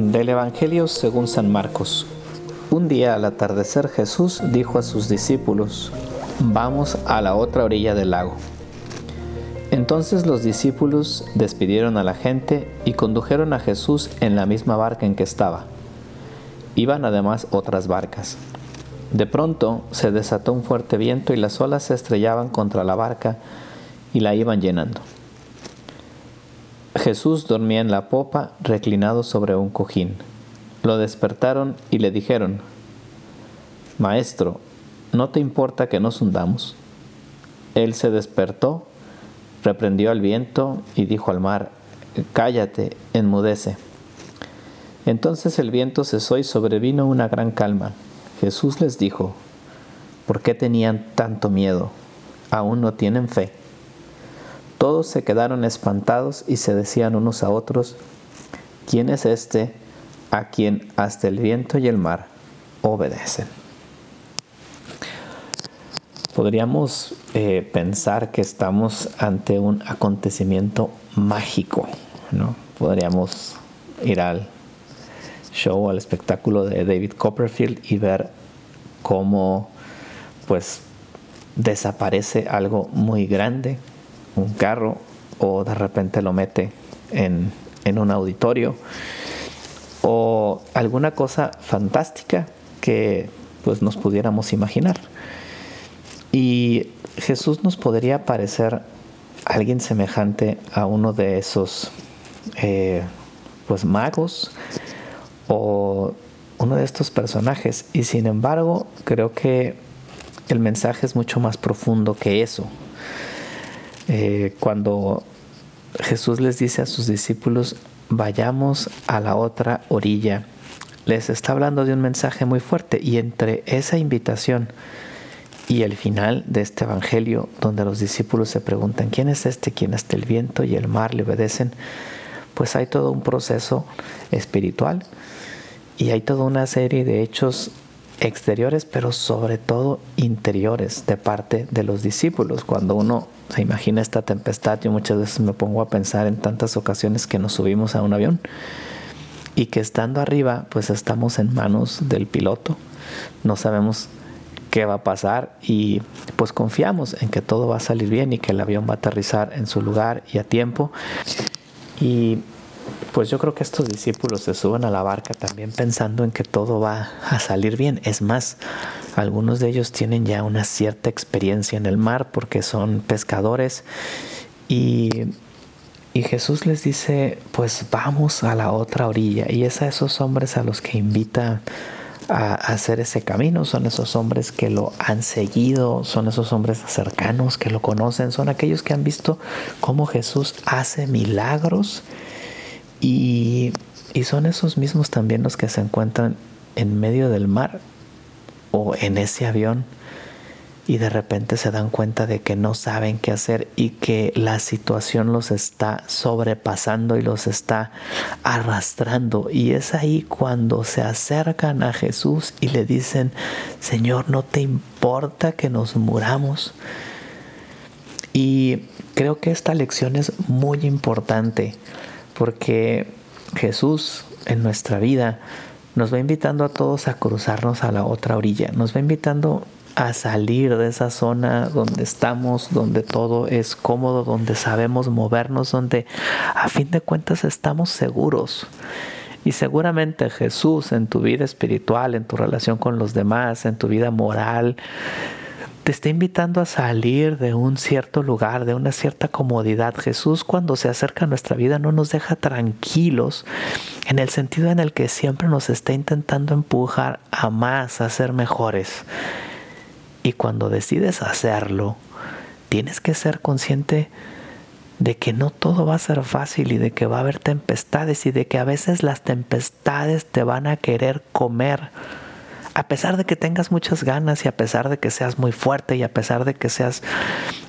Del Evangelio según San Marcos. Un día al atardecer Jesús dijo a sus discípulos, vamos a la otra orilla del lago. Entonces los discípulos despidieron a la gente y condujeron a Jesús en la misma barca en que estaba. Iban además otras barcas. De pronto se desató un fuerte viento y las olas se estrellaban contra la barca y la iban llenando. Jesús dormía en la popa reclinado sobre un cojín. Lo despertaron y le dijeron, Maestro, ¿no te importa que nos hundamos? Él se despertó, reprendió al viento y dijo al mar, Cállate, enmudece. Entonces el viento cesó y sobrevino una gran calma. Jesús les dijo, ¿por qué tenían tanto miedo? ¿Aún no tienen fe? Todos se quedaron espantados y se decían unos a otros, ¿quién es este a quien hasta el viento y el mar obedecen? Podríamos eh, pensar que estamos ante un acontecimiento mágico, ¿no? Podríamos ir al show, al espectáculo de David Copperfield y ver cómo pues desaparece algo muy grande un carro o de repente lo mete en, un auditorio o alguna cosa fantástica que pues nos pudiéramos imaginar. Y Jesús nos podría parecer alguien semejante a uno de esos eh, pues magos o uno de estos personajes. Y sin embargo, creo que el mensaje es mucho más profundo que eso. Eh, cuando Jesús les dice a sus discípulos, vayamos a la otra orilla, les está hablando de un mensaje muy fuerte y entre esa invitación y el final de este Evangelio, donde los discípulos se preguntan, ¿quién es este? ¿Quién es el viento y el mar le obedecen? Pues hay todo un proceso espiritual y hay toda una serie de hechos exteriores, pero sobre todo interiores de parte de los discípulos. Cuando uno se imagina esta tempestad, yo muchas veces me pongo a pensar en tantas ocasiones que nos subimos a un avión y que estando arriba, pues estamos en manos del piloto, no sabemos qué va a pasar y pues confiamos en que todo va a salir bien y que el avión va a aterrizar en su lugar y a tiempo. Y pues yo creo que estos discípulos se suben a la barca también pensando en que todo va a salir bien. Es más, algunos de ellos tienen ya una cierta experiencia en el mar porque son pescadores y, Jesús les dice, pues vamos a la otra orilla. Y es a esos hombres a los que invita a hacer ese camino, son esos hombres que lo han seguido, son esos hombres cercanos que lo conocen, son aquellos que han visto cómo Jesús hace milagros y, son esos mismos también los que se encuentran en medio del mar o en ese avión y de repente se dan cuenta de que no saben qué hacer y que la situación los está sobrepasando y los está arrastrando. Y es ahí cuando se acercan a Jesús y le dicen, Señor, ¿no te importa que nos muramos? Y creo que esta lección es muy importante porque Jesús en nuestra vida nos va invitando a todos a cruzarnos a la otra orilla, nos va invitando a salir de esa zona donde estamos, donde todo es cómodo, donde sabemos movernos, donde a fin de cuentas estamos seguros. Y seguramente Jesús en tu vida espiritual, en tu relación con los demás, en tu vida moral, te está invitando a salir de un cierto lugar, de una cierta comodidad. Jesús cuando se acerca a nuestra vida no nos deja tranquilos en el sentido en el que siempre nos está intentando empujar a más, a ser mejores. Y cuando decides hacerlo, tienes que ser consciente de que no todo va a ser fácil y de que va a haber tempestades y de que a veces las tempestades te van a querer comer a pesar de que tengas muchas ganas y a pesar de que seas muy fuerte y a pesar de que seas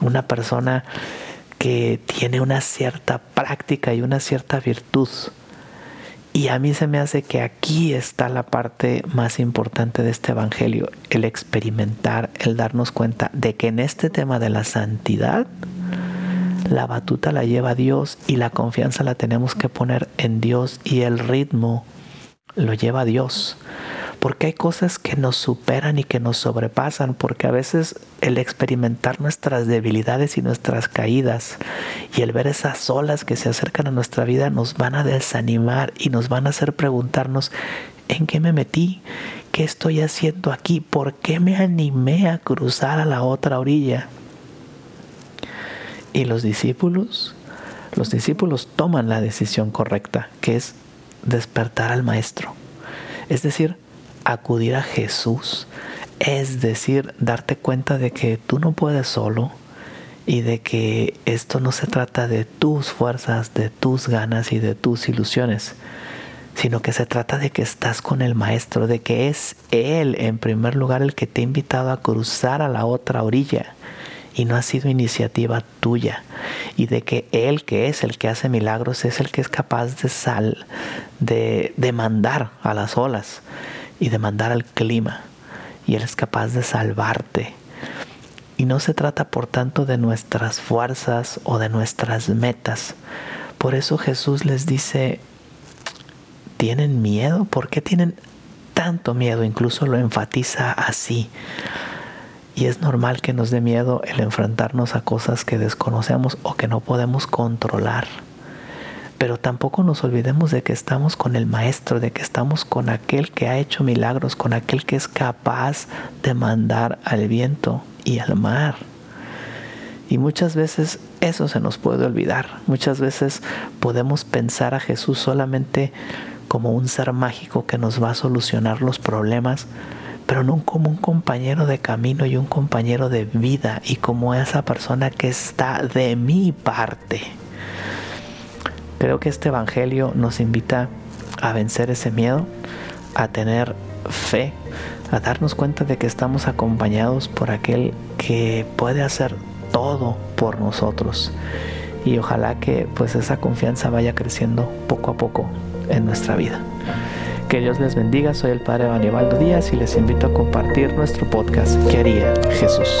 una persona que tiene una cierta práctica y una cierta virtud. Y a mí se me hace que aquí está la parte más importante de este Evangelio, el experimentar, el darnos cuenta de que en este tema de la santidad, la batuta la lleva Dios y la confianza la tenemos que poner en Dios y el ritmo lo lleva Dios. Porque hay cosas que nos superan y que nos sobrepasan, porque a veces el experimentar nuestras debilidades y nuestras caídas y el ver esas olas que se acercan a nuestra vida nos van a desanimar y nos van a hacer preguntarnos, ¿en qué me metí? ¿Qué estoy haciendo aquí? ¿Por qué me animé a cruzar a la otra orilla? Y los discípulos, los discípulos toman la decisión correcta, que es despertar al Maestro. Es decir, acudir a Jesús. Es decir, darte cuenta de que tú no puedes solo y de que esto no se trata de tus fuerzas, de tus ganas y de tus ilusiones, sino que se trata de que estás con el Maestro, de que es Él en primer lugar el que te ha invitado a cruzar a la otra orilla y no ha sido iniciativa tuya y de que Él que es el que hace milagros es el que es capaz de sal de, de mandar a las olas y de mandar al clima y Él es capaz de salvarte y no se trata por tanto de nuestras fuerzas o de nuestras metas por eso Jesús les dice ¿Tienen miedo? ¿Por qué tienen tanto miedo? Incluso lo enfatiza así. Y es normal que nos dé miedo el enfrentarnos a cosas que desconocemos o que no podemos controlar. Pero tampoco nos olvidemos de que estamos con el Maestro, de que estamos con aquel que ha hecho milagros, con aquel que es capaz de mandar al viento y al mar. Y muchas veces eso se nos puede olvidar. Muchas veces podemos pensar a Jesús solamente como un ser mágico que nos va a solucionar los problemas, pero no como un compañero de camino y un compañero de vida y como esa persona que está de mi parte. Creo que este Evangelio nos invita a vencer ese miedo, a tener fe, a darnos cuenta de que estamos acompañados por aquel que puede hacer todo por nosotros. Y ojalá que pues esa confianza vaya creciendo poco a poco en nuestra vida. Que Dios les bendiga, soy el Padre Aníbaldo Díaz y les invito a compartir nuestro podcast ¿Qué haría Jesús?